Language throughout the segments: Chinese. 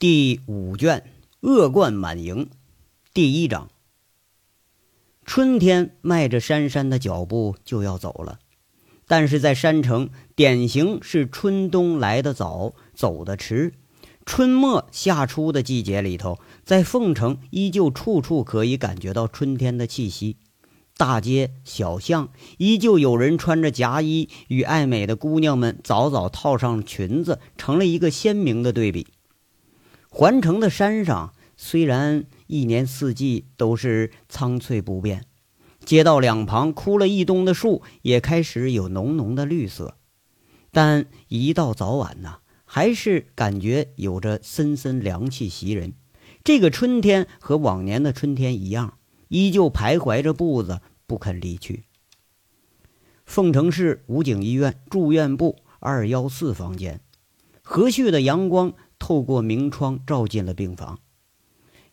第五卷恶贯满盈，第一章。春天迈着姗姗的脚步就要走了，但是在山城，典型是春冬来得早，走得迟。春末夏初的季节里头，在凤城依旧处处可以感觉到春天的气息。大街小巷依旧有人穿着夹衣，与爱美的姑娘们早早套上裙子，成了一个鲜明的对比。环城的山上虽然一年四季都是苍翠不变，街道两旁枯了一冬的树也开始有浓浓的绿色，但一到早晚呢，还是感觉有着森森凉气袭人。这个春天和往年的春天一样，依旧徘徊着步子不肯离去。凤城市武警医院住院部二幺四房间，和煦的阳光。透过明窗照进了病房，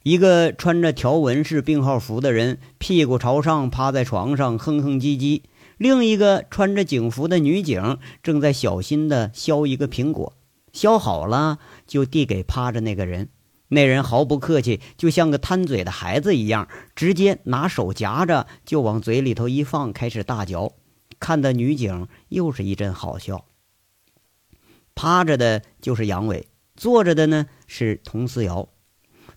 一个穿着条纹式病号服的人屁股朝上趴在床上哼哼唧唧，另一个穿着警服的女警正在小心地削一个苹果，削好了就递给趴着那个人，那人毫不客气，就像个贪嘴的孩子一样，直接拿手夹着就往嘴里头一放，开始大嚼，看得女警又是一阵好笑。趴着的就是杨伟。坐着的呢是佟思瑶，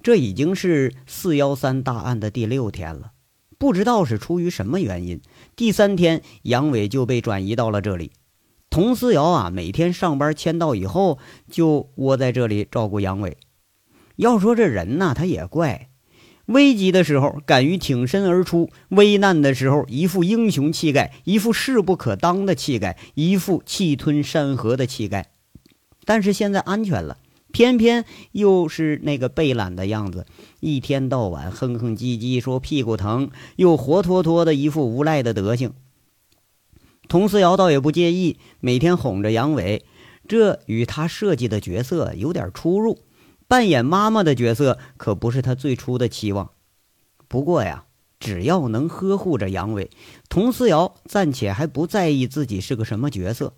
这已经是四幺三大案的第六天了。不知道是出于什么原因，第三天杨伟就被转移到了这里。佟思瑶啊，每天上班签到以后就窝在这里照顾杨伟。要说这人呐，他也怪，危急的时候敢于挺身而出，危难的时候一副英雄气概，一副势不可当的气概，一副气吞山河的气概。但是现在安全了。偏偏又是那个被懒的样子，一天到晚哼哼唧唧说屁股疼，又活脱脱的一副无赖的德行。佟思瑶倒也不介意，每天哄着杨伟，这与他设计的角色有点出入。扮演妈妈的角色可不是他最初的期望。不过呀，只要能呵护着杨伟，佟思瑶暂且还不在意自己是个什么角色。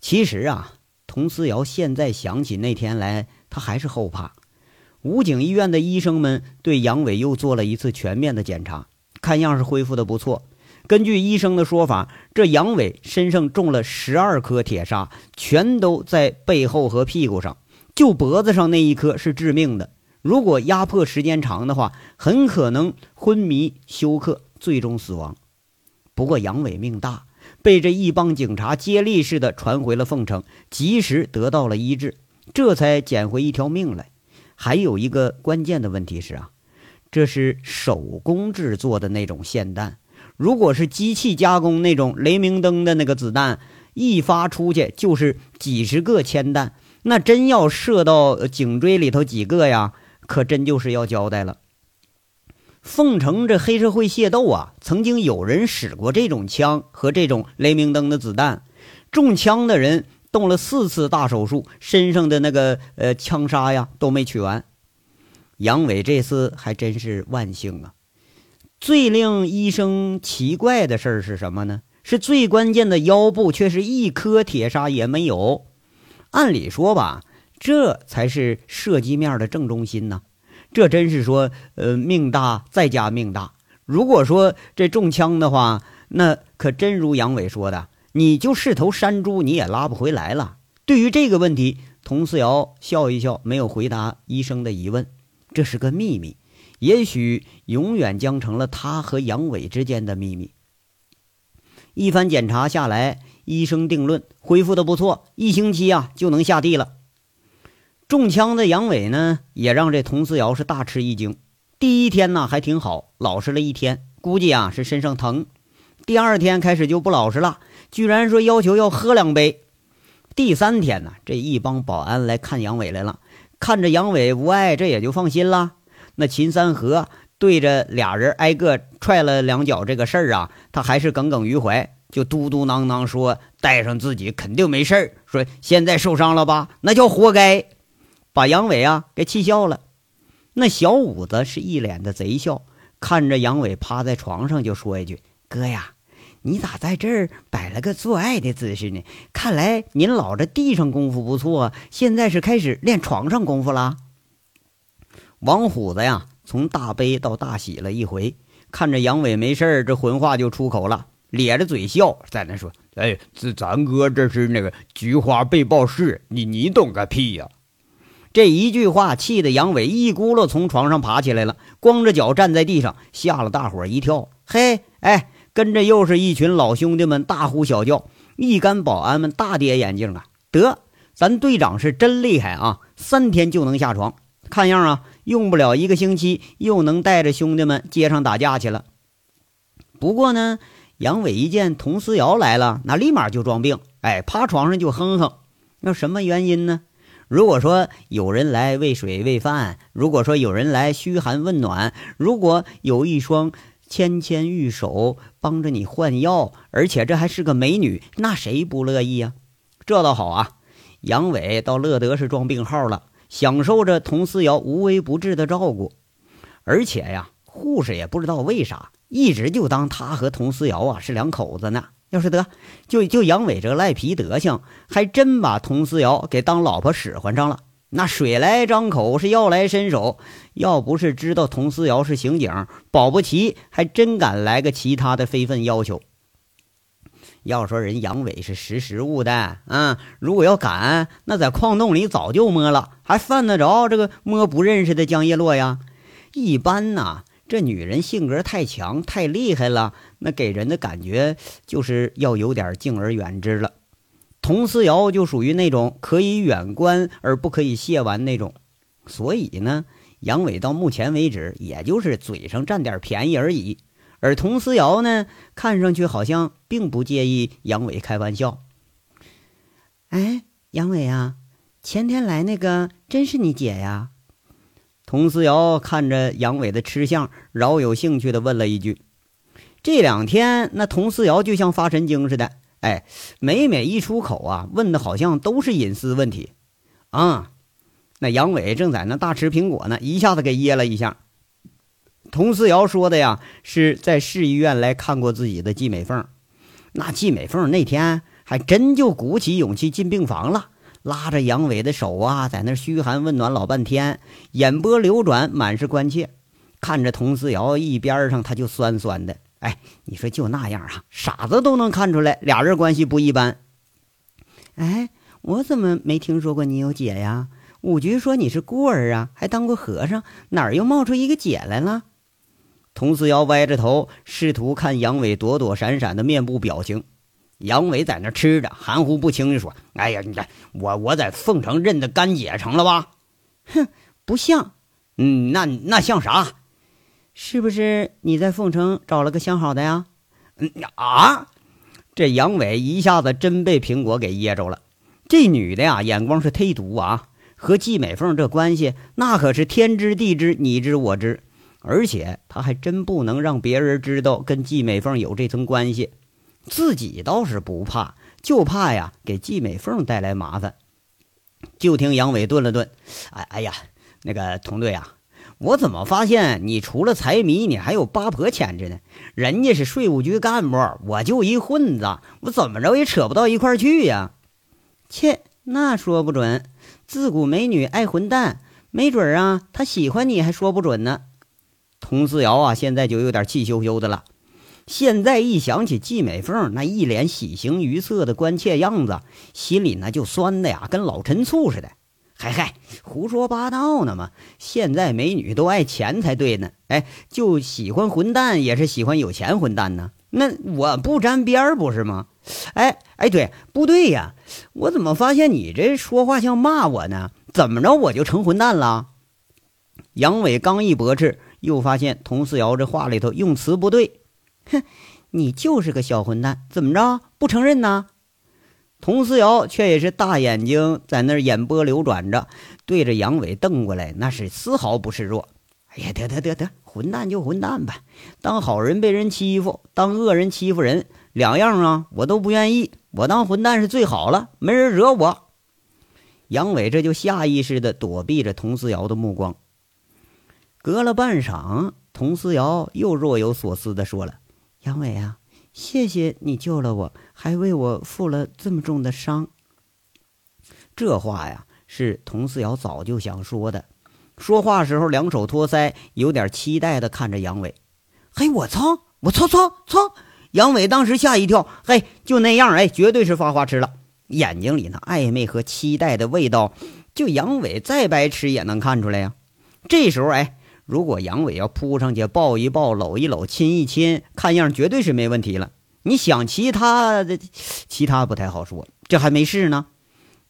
其实啊。佟思瑶现在想起那天来，他还是后怕。武警医院的医生们对杨伟又做了一次全面的检查，看样是恢复的不错。根据医生的说法，这杨伟身上中了十二颗铁砂，全都在背后和屁股上，就脖子上那一颗是致命的。如果压迫时间长的话，很可能昏迷休克，最终死亡。不过杨伟命大。被这一帮警察接力似的传回了凤城，及时得到了医治，这才捡回一条命来。还有一个关键的问题是啊，这是手工制作的那种霰弹，如果是机器加工那种雷明灯的那个子弹，一发出去就是几十个铅弹，那真要射到颈椎里头几个呀，可真就是要交代了。凤城这黑社会械斗啊，曾经有人使过这种枪和这种雷明灯的子弹，中枪的人动了四次大手术，身上的那个呃枪杀呀都没取完。杨伟这次还真是万幸啊！最令医生奇怪的事儿是什么呢？是最关键的腰部却是一颗铁砂也没有。按理说吧，这才是射击面的正中心呢。这真是说，呃，命大再加命大。如果说这中枪的话，那可真如杨伟说的，你就是头山猪，你也拉不回来了。对于这个问题，佟思瑶笑一笑，没有回答医生的疑问。这是个秘密，也许永远将成了他和杨伟之间的秘密。一番检查下来，医生定论恢复的不错，一星期啊就能下地了。中枪的杨伟呢，也让这佟思瑶是大吃一惊。第一天呢还挺好，老实了一天，估计啊是身上疼。第二天开始就不老实了，居然说要求要喝两杯。第三天呢，这一帮保安来看杨伟来了，看着杨伟无碍，这也就放心了。那秦三河对着俩人挨个踹了两脚，这个事儿啊，他还是耿耿于怀，就嘟嘟囔囔说：“带上自己肯定没事儿。说现在受伤了吧，那叫活该。”把杨伟啊给气笑了，那小五子是一脸的贼笑，看着杨伟趴在床上就说一句：“哥呀，你咋在这儿摆了个做爱的姿势呢？看来您老这地上功夫不错，现在是开始练床上功夫了。”王虎子呀，从大悲到大喜了一回，看着杨伟没事这混话就出口了，咧着嘴笑，在那说：“哎，这咱哥这是那个菊花被爆式，你你懂个屁呀！”这一句话气得杨伟一咕噜从床上爬起来了，光着脚站在地上，吓了大伙一跳。嘿，哎，跟着又是一群老兄弟们大呼小叫，一干保安们大跌眼镜啊！得，咱队长是真厉害啊，三天就能下床。看样啊，用不了一个星期，又能带着兄弟们街上打架去了。不过呢，杨伟一见佟思瑶来了，那立马就装病，哎，趴床上就哼哼。那什么原因呢？如果说有人来喂水喂饭，如果说有人来嘘寒问暖，如果有一双纤纤玉手帮着你换药，而且这还是个美女，那谁不乐意呀？这倒好啊，杨伟倒乐得是装病号了。享受着佟思瑶无微不至的照顾，而且呀，护士也不知道为啥，一直就当他和佟思瑶啊是两口子呢。要是得，就就杨伟这个赖皮德行，还真把佟思瑶给当老婆使唤上了。那水来张口，是药来伸手，要不是知道佟思瑶是刑警，保不齐还真敢来个其他的非分要求。要说人杨伟是识时务的啊，如果要敢，那在矿洞里早就摸了，还犯得着这个摸不认识的江叶落呀？一般呐，这女人性格太强、太厉害了，那给人的感觉就是要有点敬而远之了。佟思瑶就属于那种可以远观而不可以亵玩那种，所以呢，杨伟到目前为止也就是嘴上占点便宜而已。而佟思瑶呢，看上去好像并不介意杨伟开玩笑。哎，杨伟啊，前天来那个真是你姐呀？佟思瑶看着杨伟的吃相，饶有兴趣的问了一句。这两天那佟思瑶就像发神经似的，哎，每每一出口啊，问的好像都是隐私问题。啊，那杨伟正在那大吃苹果呢，一下子给噎了一下。佟思瑶说的呀，是在市医院来看过自己的季美凤。那季美凤那天还真就鼓起勇气进病房了，拉着杨伟的手啊，在那嘘寒问暖老半天，眼波流转，满是关切，看着佟思瑶一边上，他就酸酸的。哎，你说就那样啊，傻子都能看出来俩人关系不一般。哎，我怎么没听说过你有姐呀？五局说你是孤儿啊，还当过和尚，哪儿又冒出一个姐来了？佟思瑶歪着头，试图看杨伟躲躲闪闪的面部表情。杨伟在那吃着，含糊不清地说：“哎呀，你看我我在凤城认的干姐成了吧？哼，不像。嗯，那那像啥？是不是你在凤城找了个相好的呀？嗯啊！这杨伟一下子真被苹果给噎着了。这女的呀，眼光是忒毒啊！和季美凤这关系，那可是天知地知，你知我知。”而且他还真不能让别人知道跟季美凤有这层关系，自己倒是不怕，就怕呀给季美凤带来麻烦。就听杨伟顿了顿，哎哎呀，那个同队啊，我怎么发现你除了财迷，你还有八婆潜质呢？人家是税务局干部，我就一混子，我怎么着也扯不到一块去呀？切，那说不准，自古美女爱混蛋，没准啊，他喜欢你还说不准呢。佟思瑶啊，现在就有点气羞羞的了。现在一想起季美凤那一脸喜形于色的关切样子，心里那就酸的呀，跟老陈醋似的。嗨嗨，胡说八道呢嘛！现在美女都爱钱才对呢。哎，就喜欢混蛋，也是喜欢有钱混蛋呢。那我不沾边儿不是吗？哎哎，对不对呀？我怎么发现你这说话像骂我呢？怎么着我就成混蛋了？杨伟刚一驳斥。又发现佟思瑶这话里头用词不对，哼，你就是个小混蛋，怎么着不承认呢？佟思瑶却也是大眼睛在那儿眼波流转着，对着杨伟瞪过来，那是丝毫不示弱。哎呀，得得得得，混蛋就混蛋吧，当好人被人欺负，当恶人欺负人，两样啊，我都不愿意。我当混蛋是最好了，没人惹我。杨伟这就下意识地躲避着佟思瑶的目光。隔了半晌，佟思瑶又若有所思地说了：“杨伟啊，谢谢你救了我，还为我负了这么重的伤。”这话呀，是佟四瑶早就想说的，说话时候两手托腮，有点期待的看着杨伟。嘿，我操！我操操操！杨伟当时吓一跳。嘿，就那样，哎，绝对是发花痴了，眼睛里那暧昧和期待的味道，就杨伟再白痴也能看出来呀。这时候，哎，如果杨伟要扑上去抱一抱、搂一搂、亲一亲，看样绝对是没问题了。你想其他的，其他不太好说，这还没事呢。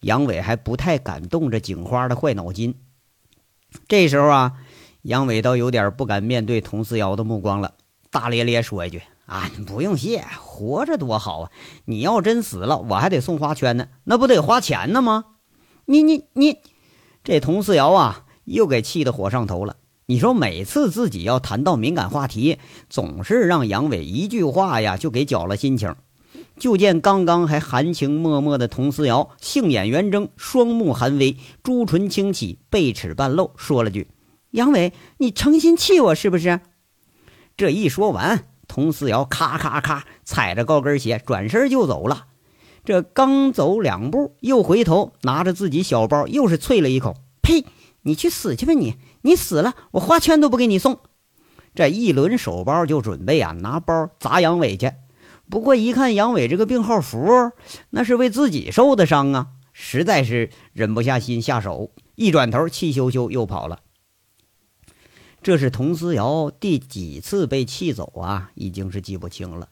杨伟还不太敢动这警花的坏脑筋。这时候啊，杨伟倒有点不敢面对佟思瑶的目光了，大咧咧说一句：“啊，不用谢，活着多好啊！你要真死了，我还得送花圈呢，那不得花钱呢吗？”你你你，这佟思瑶啊，又给气得火上头了。你说每次自己要谈到敏感话题，总是让杨伟一句话呀就给搅了心情。就见刚刚还含情脉脉的佟思瑶，杏眼圆睁，双目含微，朱唇轻启，贝齿半露，说了句：“杨伟，你诚心气我是不是？”这一说完，佟思瑶咔咔咔踩着高跟鞋转身就走了。这刚走两步，又回头拿着自己小包，又是啐了一口：“呸！你去死去吧你！你死了，我花圈都不给你送。”这一轮手包就准备啊拿包砸杨伟去。不过一看杨伟这个病号符，那是为自己受的伤啊，实在是忍不下心下手，一转头气咻咻又跑了。这是佟思瑶第几次被气走啊？已经是记不清了。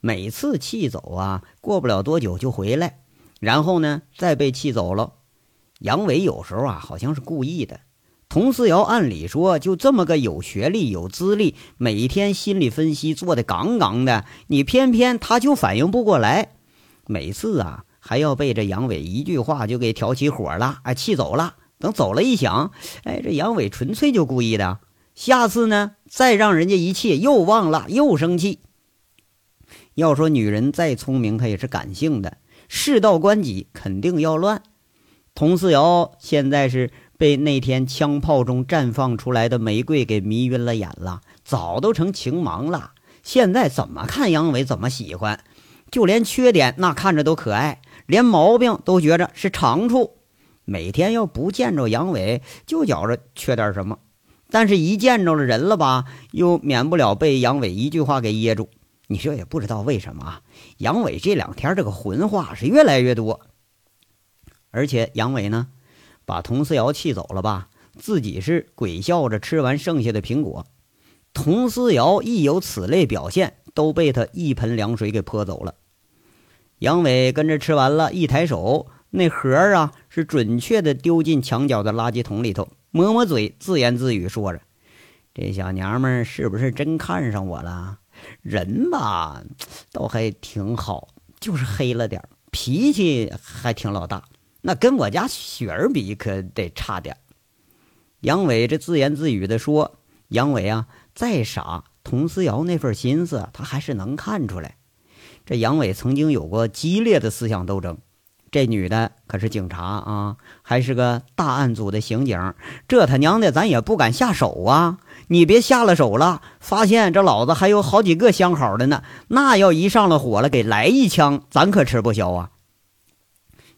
每次气走啊，过不了多久就回来，然后呢再被气走了。杨伟有时候啊，好像是故意的。佟思瑶按理说就这么个有学历、有资历，每天心理分析做的杠杠的，你偏偏他就反应不过来，每次啊还要被这杨伟一句话就给挑起火了，哎，气走了。等走了一想，哎，这杨伟纯粹就故意的。下次呢，再让人家一气又忘了，又生气。要说女人再聪明，她也是感性的，事到关己肯定要乱。佟思瑶现在是。被那天枪炮中绽放出来的玫瑰给迷晕了眼了，早都成情盲了。现在怎么看杨伟怎么喜欢，就连缺点那看着都可爱，连毛病都觉着是长处。每天要不见着杨伟，就觉着缺点什么；但是一见着了人了吧，又免不了被杨伟一句话给噎住。你说也不知道为什么啊，杨伟这两天这个混话是越来越多，而且杨伟呢。把佟思瑶气走了吧？自己是鬼笑着吃完剩下的苹果。佟思瑶一有此类表现，都被他一盆凉水给泼走了。杨伟跟着吃完了，一抬手，那盒啊是准确的丢进墙角的垃圾桶里头，抹抹嘴，自言自语说着：“这小娘们是不是真看上我了？人吧，倒还挺好，就是黑了点脾气还挺老大。”那跟我家雪儿比，可得差点。杨伟这自言自语的说：“杨伟啊，再傻，佟思瑶那份心思，他还是能看出来。这杨伟曾经有过激烈的思想斗争。这女的可是警察啊，还是个大案组的刑警。这他娘的，咱也不敢下手啊！你别下了手了，发现这老子还有好几个相好的呢。那要一上了火了，给来一枪，咱可吃不消啊！”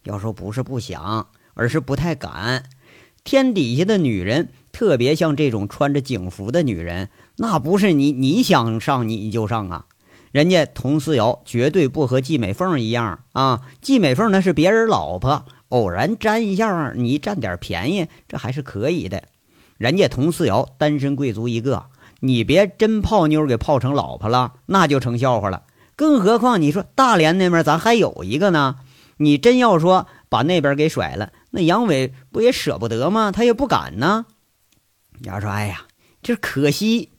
要说不是不想，而是不太敢。天底下的女人，特别像这种穿着警服的女人，那不是你你想上你就上啊。人家佟思瑶绝对不和季美凤一样啊。季美凤那是别人老婆，偶然沾一下，你占点便宜，这还是可以的。人家佟思瑶单身贵族一个，你别真泡妞给泡成老婆了，那就成笑话了。更何况你说大连那边咱还有一个呢。你真要说把那边给甩了，那杨伟不也舍不得吗？他也不敢呢。要说，哎呀，这可惜。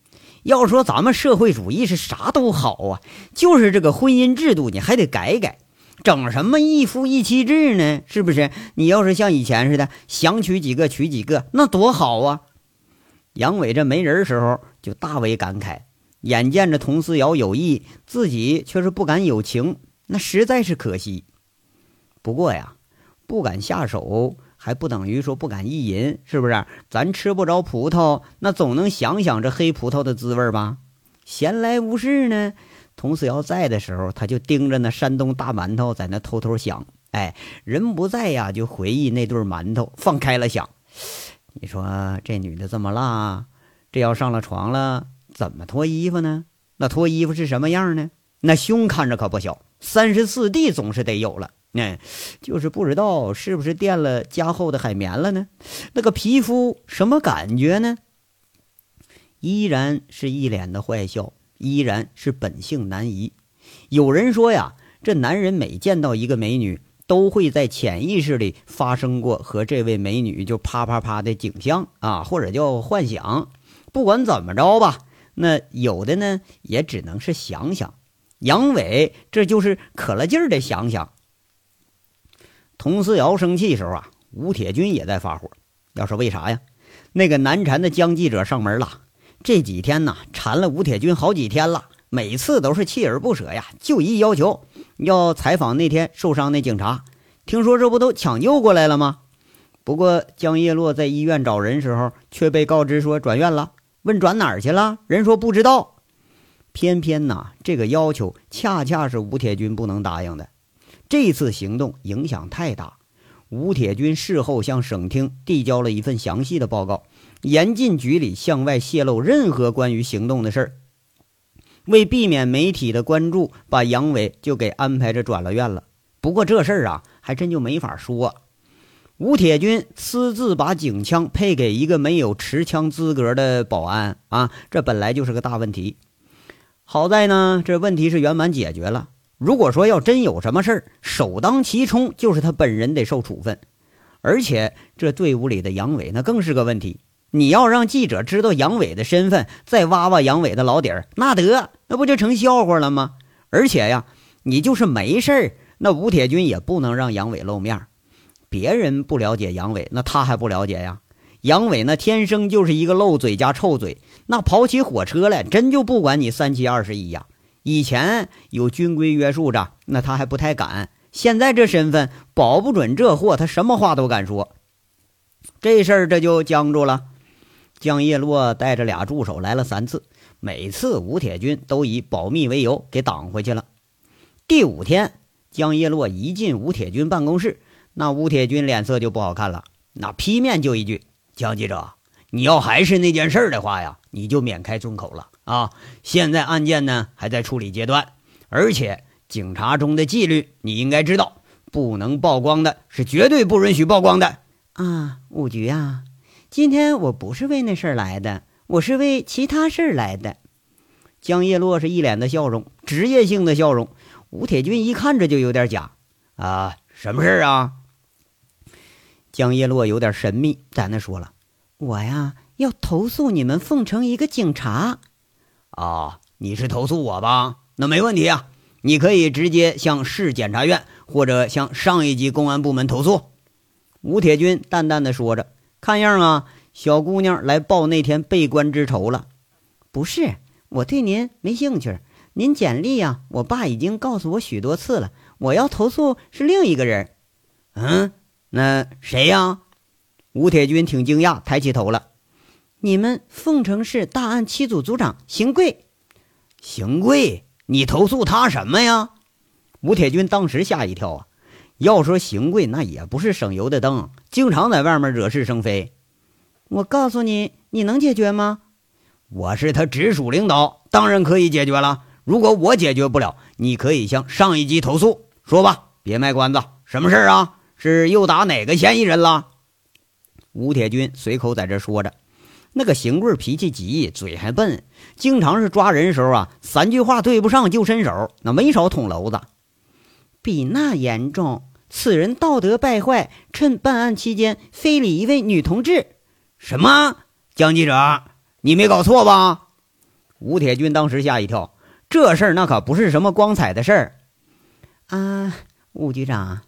要说咱们社会主义是啥都好啊，就是这个婚姻制度你还得改改，整什么一夫一妻制呢？是不是？你要是像以前似的，想娶几个娶几个，那多好啊！杨伟这没人时候就大为感慨，眼见着佟思瑶有意，自己却是不敢有情，那实在是可惜。不过呀，不敢下手还不等于说不敢意淫，是不是？咱吃不着葡萄，那总能想想这黑葡萄的滋味吧？闲来无事呢，佟子瑶在的时候，他就盯着那山东大馒头，在那偷偷想。哎，人不在呀，就回忆那对馒头，放开了想。你说这女的这么辣，这要上了床了，怎么脱衣服呢？那脱衣服是什么样呢？那胸看着可不小，三十四 D 总是得有了。那就是不知道是不是垫了加厚的海绵了呢？那个皮肤什么感觉呢？依然是一脸的坏笑，依然是本性难移。有人说呀，这男人每见到一个美女，都会在潜意识里发生过和这位美女就啪啪啪的景象啊，或者叫幻想。不管怎么着吧，那有的呢也只能是想想。杨伟这就是可了劲儿的想想。佟思瑶生气时候啊，吴铁军也在发火。要说为啥呀？那个难缠的江记者上门了，这几天呢缠了吴铁军好几天了，每次都是锲而不舍呀，就一要求要采访那天受伤那警察。听说这不都抢救过来了吗？不过江叶落在医院找人时候，却被告知说转院了。问转哪儿去了，人说不知道。偏偏呐，这个要求恰恰是吴铁军不能答应的。这次行动影响太大，吴铁军事后向省厅递交了一份详细的报告，严禁局里向外泄露任何关于行动的事儿。为避免媒体的关注，把杨伟就给安排着转了院了。不过这事儿啊，还真就没法说。吴铁军私自把警枪配给一个没有持枪资格的保安啊，这本来就是个大问题。好在呢，这问题是圆满解决了。如果说要真有什么事儿，首当其冲就是他本人得受处分，而且这队伍里的杨伟那更是个问题。你要让记者知道杨伟的身份，再挖挖杨伟的老底儿，那得那不就成笑话了吗？而且呀，你就是没事儿，那吴铁军也不能让杨伟露面儿。别人不了解杨伟，那他还不了解呀？杨伟那天生就是一个漏嘴加臭嘴，那跑起火车来真就不管你三七二十一呀。以前有军规约束着，那他还不太敢。现在这身份，保不准这货他什么话都敢说。这事儿这就僵住了。江叶落带着俩助手来了三次，每次吴铁军都以保密为由给挡回去了。第五天，江叶落一进吴铁军办公室，那吴铁军脸色就不好看了，那劈面就一句：“江记者，你要还是那件事的话呀，你就免开尊口了。”啊，现在案件呢还在处理阶段，而且警察中的纪律你应该知道，不能曝光的是绝对不允许曝光的啊。五局啊，今天我不是为那事儿来的，我是为其他事儿来的。江叶落是一脸的笑容，职业性的笑容。吴铁军一看这就有点假啊，什么事儿啊？江叶落有点神秘，在那说了，我呀要投诉你们凤城一个警察。啊，你是投诉我吧？那没问题啊，你可以直接向市检察院或者向上一级公安部门投诉。吴铁军淡淡的说着，看样啊，小姑娘来报那天被关之仇了。不是，我对您没兴趣。您简历呀，我爸已经告诉我许多次了。我要投诉是另一个人。嗯，那谁呀？吴铁军挺惊讶，抬起头了。你们凤城市大案七组组长邢贵，邢贵，你投诉他什么呀？吴铁军当时吓一跳啊！要说邢贵，那也不是省油的灯，经常在外面惹是生非。我告诉你，你能解决吗？我是他直属领导，当然可以解决了。如果我解决不了，你可以向上一级投诉。说吧，别卖关子，什么事儿啊？是又打哪个嫌疑人了？吴铁军随口在这说着。那个邢贵脾气急，嘴还笨，经常是抓人时候啊，三句话对不上就伸手，那没少捅娄子。比那严重，此人道德败坏，趁办案期间非礼一位女同志。什么？江记者，你没搞错吧？吴铁军当时吓一跳，这事儿那可不是什么光彩的事儿啊！吴局长，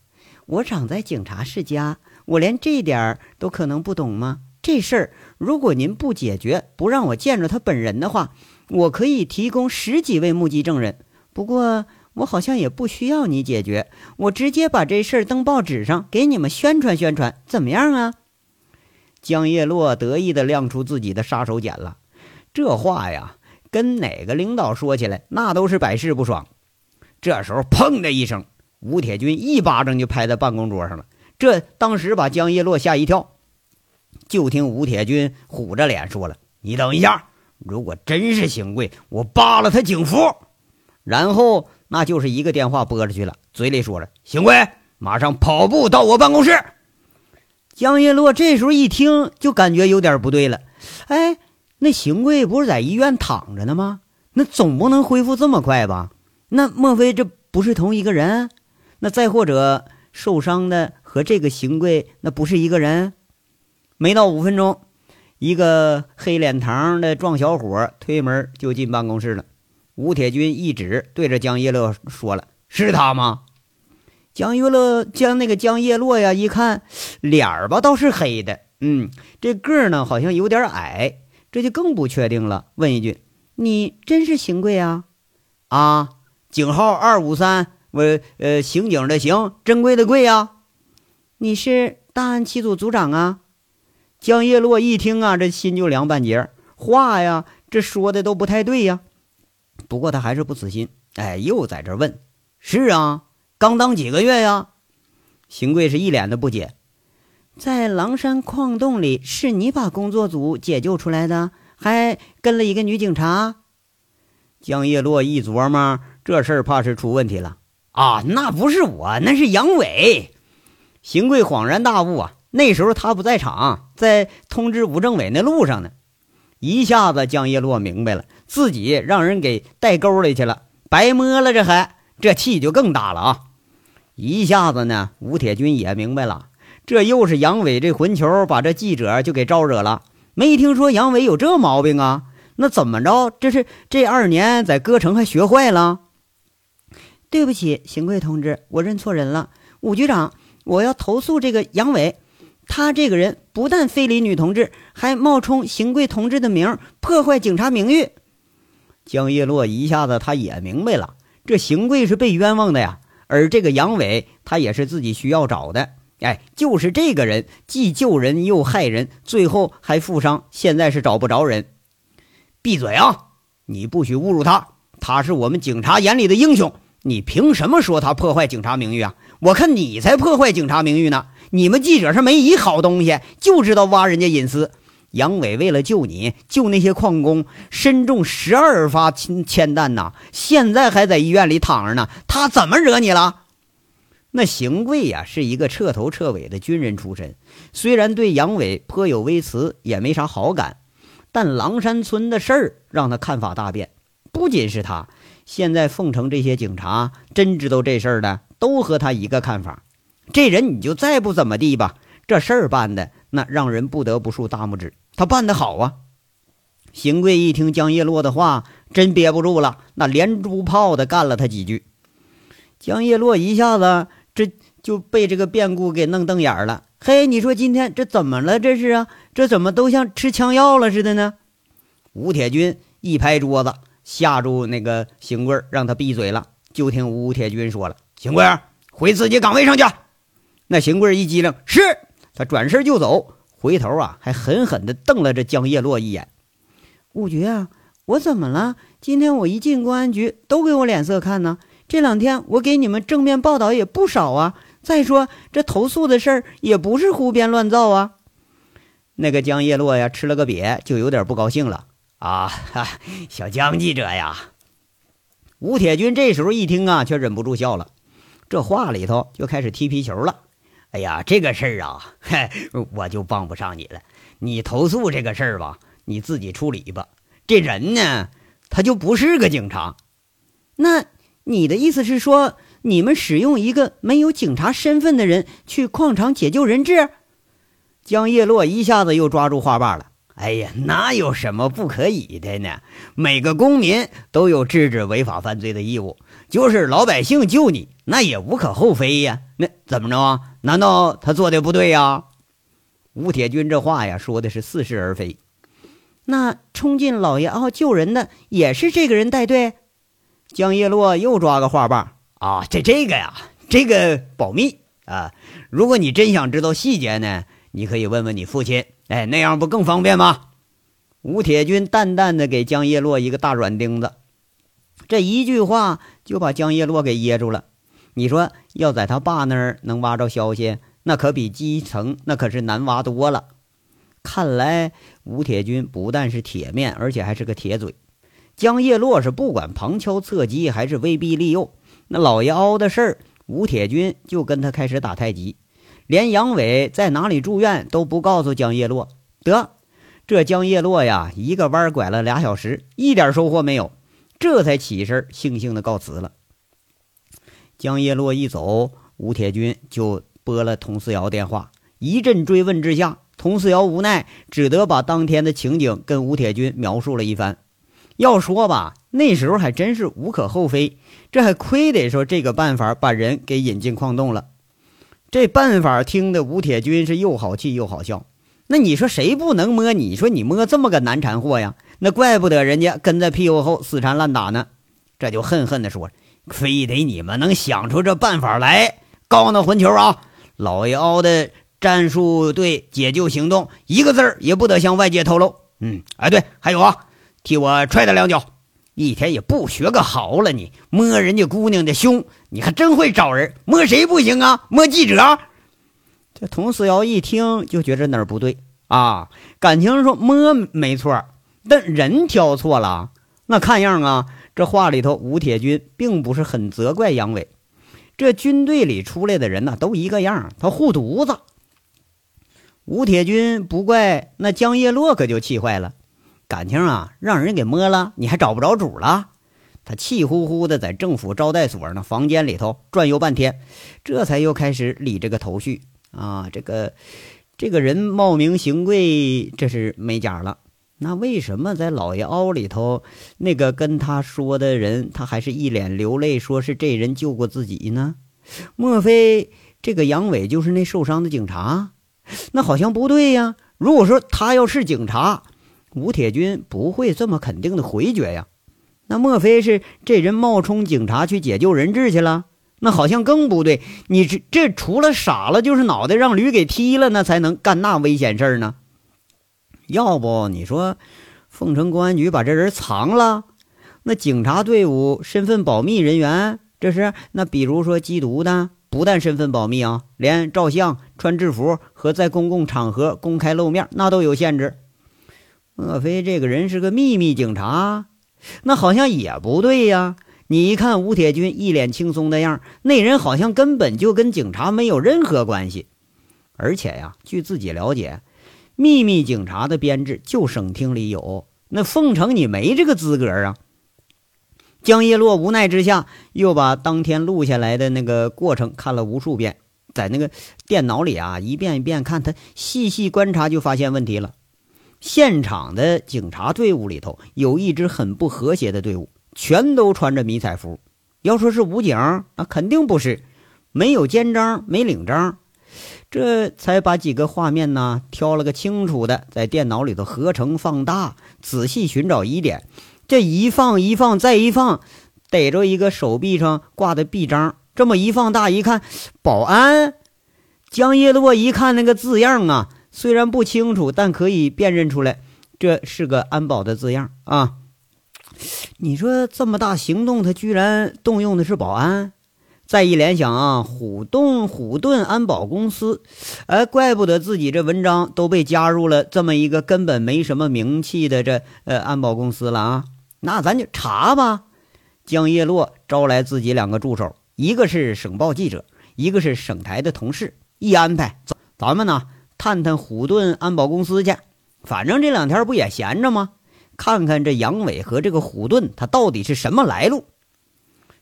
我长在警察世家，我连这点儿都可能不懂吗？这事儿。如果您不解决，不让我见着他本人的话，我可以提供十几位目击证人。不过我好像也不需要你解决，我直接把这事儿登报纸上，给你们宣传宣传，怎么样啊？江叶落得意地亮出自己的杀手锏了。这话呀，跟哪个领导说起来，那都是百试不爽。这时候，砰的一声，吴铁军一巴掌就拍在办公桌上了。这当时把江叶落吓一跳。就听吴铁军虎着脸说了：“你等一下，如果真是邢贵，我扒了他警服。”然后那就是一个电话拨出去了，嘴里说着：“邢贵，马上跑步到我办公室。”江叶落这时候一听，就感觉有点不对了。哎，那邢贵不是在医院躺着呢吗？那总不能恢复这么快吧？那莫非这不是同一个人？那再或者受伤的和这个邢贵那不是一个人？没到五分钟，一个黑脸膛的壮小伙推门就进办公室了。吴铁军一指，对着江叶乐说了：“是他吗？”江叶乐将那个江叶落呀一看，脸儿吧倒是黑的，嗯，这个呢好像有点矮，这就更不确定了。问一句。你真是邢贵啊？啊，警号二五三，我呃，刑警的刑，珍贵的贵呀。你是大案七组组长啊？江叶落一听啊，这心就凉半截，话呀，这说的都不太对呀。不过他还是不死心，哎，又在这问：是啊，刚当几个月呀？邢贵是一脸的不解。在狼山矿洞里，是你把工作组解救出来的？还跟了一个女警察，江叶落一琢磨，这事儿怕是出问题了啊！那不是我，那是杨伟。邢贵恍然大悟啊，那时候他不在场，在通知吴政委那路上呢。一下子，江叶落明白了，自己让人给带沟里去了，白摸了，这还这气就更大了啊！一下子呢，吴铁军也明白了，这又是杨伟这混球把这记者就给招惹了。没听说杨伟有这毛病啊？那怎么着？这是这二年在歌城还学坏了？对不起，邢贵同志，我认错人了。武局长，我要投诉这个杨伟，他这个人不但非礼女同志，还冒充邢贵同志的名，破坏警察名誉。江叶落一下子他也明白了，这邢贵是被冤枉的呀，而这个杨伟他也是自己需要找的。哎，就是这个人，既救人又害人，最后还负伤，现在是找不着人。闭嘴啊！你不许侮辱他，他是我们警察眼里的英雄。你凭什么说他破坏警察名誉啊？我看你才破坏警察名誉呢！你们记者是没一好东西，就知道挖人家隐私。杨伟为了救你，救那些矿工，身中十二发铅铅弹呐，现在还在医院里躺着呢。他怎么惹你了？那邢贵呀，是一个彻头彻尾的军人出身，虽然对杨伟颇有微词，也没啥好感，但狼山村的事儿让他看法大变。不仅是他，现在凤城这些警察真知道这事儿的，都和他一个看法。这人你就再不怎么地吧，这事儿办的那让人不得不竖大拇指，他办得好啊！邢贵一听江叶落的话，真憋不住了，那连珠炮的干了他几句。江叶落一下子。这就被这个变故给弄瞪眼了。嘿，你说今天这怎么了？这是啊，这怎么都像吃枪药了似的呢？吴铁军一拍桌子，吓住那个邢贵，让他闭嘴了。就听吴铁军说了：“邢贵，回自己岗位上去。”那邢贵一激灵，是他转身就走，回头啊，还狠狠地瞪了这江叶落一眼。吴局啊，我怎么了？今天我一进公安局，都给我脸色看呢。这两天我给你们正面报道也不少啊。再说这投诉的事儿也不是胡编乱造啊。那个江叶落呀，吃了个瘪，就有点不高兴了啊。小江记者呀，吴铁军这时候一听啊，却忍不住笑了。这话里头就开始踢皮球了。哎呀，这个事儿啊，嘿，我就帮不上你了。你投诉这个事儿吧，你自己处理吧。这人呢，他就不是个警察。那。你的意思是说，你们使用一个没有警察身份的人去矿场解救人质？江叶落一下子又抓住话把了。哎呀，哪有什么不可以的呢？每个公民都有制止违法犯罪的义务，就是老百姓救你，那也无可厚非呀。那怎么着啊？难道他做的不对呀？吴铁军这话呀，说的是似是而非。那冲进老爷坳救人的也是这个人带队？江叶落又抓个话棒啊，这这个呀，这个保密啊。如果你真想知道细节呢，你可以问问你父亲，哎，那样不更方便吗？吴铁军淡淡的给江叶落一个大软钉子，这一句话就把江叶落给噎住了。你说要在他爸那儿能挖着消息，那可比基层那可是难挖多了。看来吴铁军不但是铁面，而且还是个铁嘴。江叶落是不管旁敲侧击还是威逼利诱，那老爷凹的事儿，吴铁军就跟他开始打太极，连杨伟在哪里住院都不告诉江叶落。得，这江叶落呀，一个弯拐了俩小时，一点收获没有，这才起身悻悻的告辞了。江叶落一走，吴铁军就拨了佟思瑶电话，一阵追问之下。佟思瑶无奈，只得把当天的情景跟吴铁军描述了一番。要说吧，那时候还真是无可厚非，这还亏得说这个办法把人给引进矿洞了。这办法听得吴铁军是又好气又好笑。那你说谁不能摸？你说你摸这么个难缠货呀？那怪不得人家跟在屁股后死缠烂打呢。这就恨恨地说：“非得你们能想出这办法来，高那混球啊！老爷凹的。”战术队解救行动，一个字儿也不得向外界透露。嗯，哎，对，还有啊，替我踹他两脚。一天也不学个好了，你摸人家姑娘的胸，你还真会找人。摸谁不行啊？摸记者。这佟思瑶一听就觉着哪儿不对啊，感情说摸没错，但人挑错了。那看样啊，这话里头吴铁军并不是很责怪杨伟。这军队里出来的人呢，都一个样，他护犊子。吴铁军不怪那江叶落，可就气坏了。感情啊，让人给摸了，你还找不着主了。他气呼呼的在政府招待所那房间里头转悠半天，这才又开始理这个头绪啊。这个这个人冒名行贿，这是没假了。那为什么在老爷凹里头那个跟他说的人，他还是一脸流泪，说是这人救过自己呢？莫非这个杨伟就是那受伤的警察？那好像不对呀。如果说他要是警察，吴铁军不会这么肯定的回绝呀。那莫非是这人冒充警察去解救人质去了？那好像更不对。你这这除了傻了，就是脑袋让驴给踢了，那才能干那危险事儿呢。要不你说，凤城公安局把这人藏了？那警察队伍身份保密人员，这是那比如说缉毒的。不但身份保密啊，连照相、穿制服和在公共场合公开露面那都有限制。莫非这个人是个秘密警察？那好像也不对呀。你一看吴铁军一脸轻松的样，那人好像根本就跟警察没有任何关系。而且呀，据自己了解，秘密警察的编制就省厅里有，那凤城你没这个资格啊。江叶落无奈之下，又把当天录下来的那个过程看了无数遍，在那个电脑里啊，一遍一遍看，他细细观察，就发现问题了。现场的警察队伍里头有一支很不和谐的队伍，全都穿着迷彩服。要说是武警，那肯定不是，没有肩章，没领章。这才把几个画面呢挑了个清楚的，在电脑里头合成放大，仔细寻找疑点。这一放一放再一放，逮着一个手臂上挂的臂章，这么一放大一看，保安江叶落一看那个字样啊，虽然不清楚，但可以辨认出来，这是个安保的字样啊。你说这么大行动，他居然动用的是保安？再一联想啊，虎洞虎盾安保公司，哎，怪不得自己这文章都被加入了这么一个根本没什么名气的这呃安保公司了啊。那咱就查吧。江叶落招来自己两个助手，一个是省报记者，一个是省台的同事。一安排，咱们呢探探虎盾安保公司去。反正这两天不也闲着吗？看看这杨伟和这个虎盾他到底是什么来路。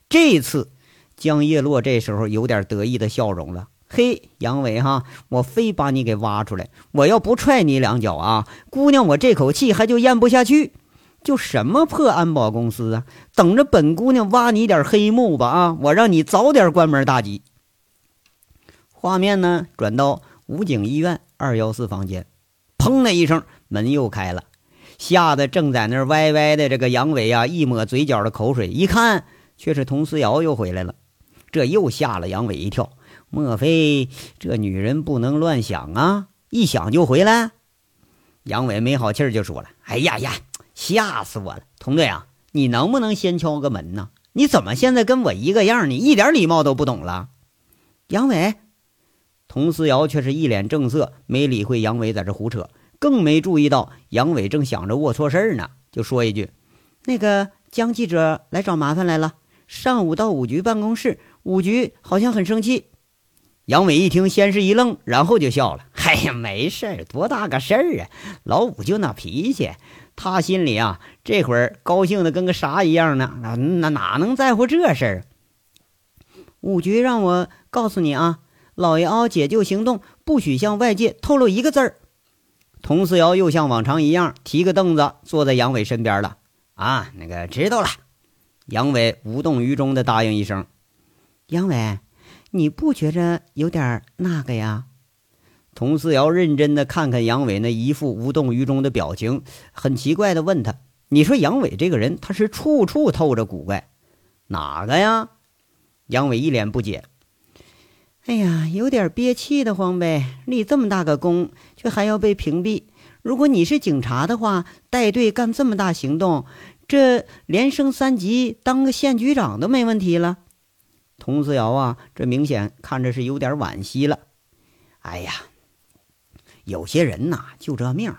这次江叶落这时候有点得意的笑容了。嘿，杨伟哈，我非把你给挖出来！我要不踹你两脚啊，姑娘，我这口气还就咽不下去。就什么破安保公司啊！等着本姑娘挖你点黑幕吧！啊，我让你早点关门大吉。画面呢，转到武警医院二幺四房间，砰的一声，门又开了，吓得正在那歪歪的这个杨伟啊，一抹嘴角的口水，一看却是佟思瑶又回来了，这又吓了杨伟一跳。莫非这女人不能乱想啊？一想就回来？杨伟没好气就说了：“哎呀呀！”吓死我了，童队啊，你能不能先敲个门呢？你怎么现在跟我一个样？你一点礼貌都不懂了。杨伟，佟思瑶却是一脸正色，没理会杨伟在这胡扯，更没注意到杨伟正想着龌龊事儿呢，就说一句：“那个江记者来找麻烦来了，上午到五局办公室，五局好像很生气。”杨伟一听，先是一愣，然后就笑了：“哎呀，没事儿，多大个事儿啊！老五就那脾气，他心里啊，这会儿高兴的跟个啥一样呢？那那哪能在乎这事儿？”五局让我告诉你啊，老爷凹解救行动不许向外界透露一个字儿。佟思瑶又像往常一样提个凳子坐在杨伟身边了。啊，那个知道了。杨伟无动于衷的答应一声。杨伟。你不觉着有点那个呀？佟四瑶认真的看看杨伟那一副无动于衷的表情，很奇怪的问他：“你说杨伟这个人，他是处处透着古怪，哪个呀？”杨伟一脸不解：“哎呀，有点憋气的慌呗！立这么大个功，却还要被屏蔽。如果你是警察的话，带队干这么大行动，这连升三级当个县局长都没问题了。”佟思瑶啊，这明显看着是有点惋惜了。哎呀，有些人呐，就这命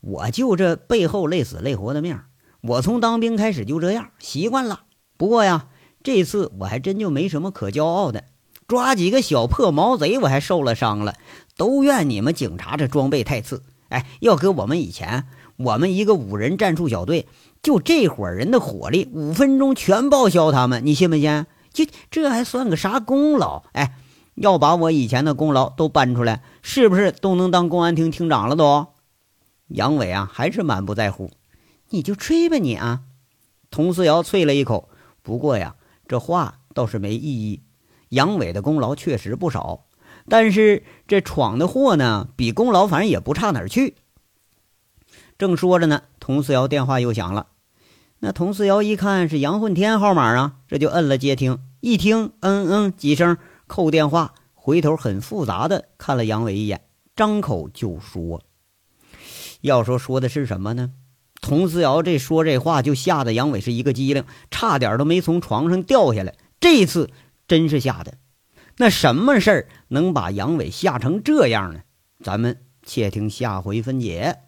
我就这背后累死累活的命我从当兵开始就这样，习惯了。不过呀，这次我还真就没什么可骄傲的。抓几个小破毛贼，我还受了伤了。都怨你们警察这装备太次。哎，要搁我们以前，我们一个五人战术小队，就这伙人的火力，五分钟全报销他们，你信不信？这这还算个啥功劳？哎，要把我以前的功劳都搬出来，是不是都能当公安厅厅长了？都，杨伟啊，还是满不在乎。你就吹吧你啊！佟思瑶啐了一口。不过呀，这话倒是没意义。杨伟的功劳确实不少，但是这闯的祸呢，比功劳反正也不差哪儿去。正说着呢，佟思瑶电话又响了。那佟思瑶一看是杨混天号码啊，这就摁了接听。一听，嗯嗯几声，扣电话，回头很复杂的看了杨伟一眼，张口就说：“要说说的是什么呢？”佟思瑶这说这话，就吓得杨伟是一个机灵，差点都没从床上掉下来。这次真是吓的。那什么事儿能把杨伟吓成这样呢？咱们且听下回分解。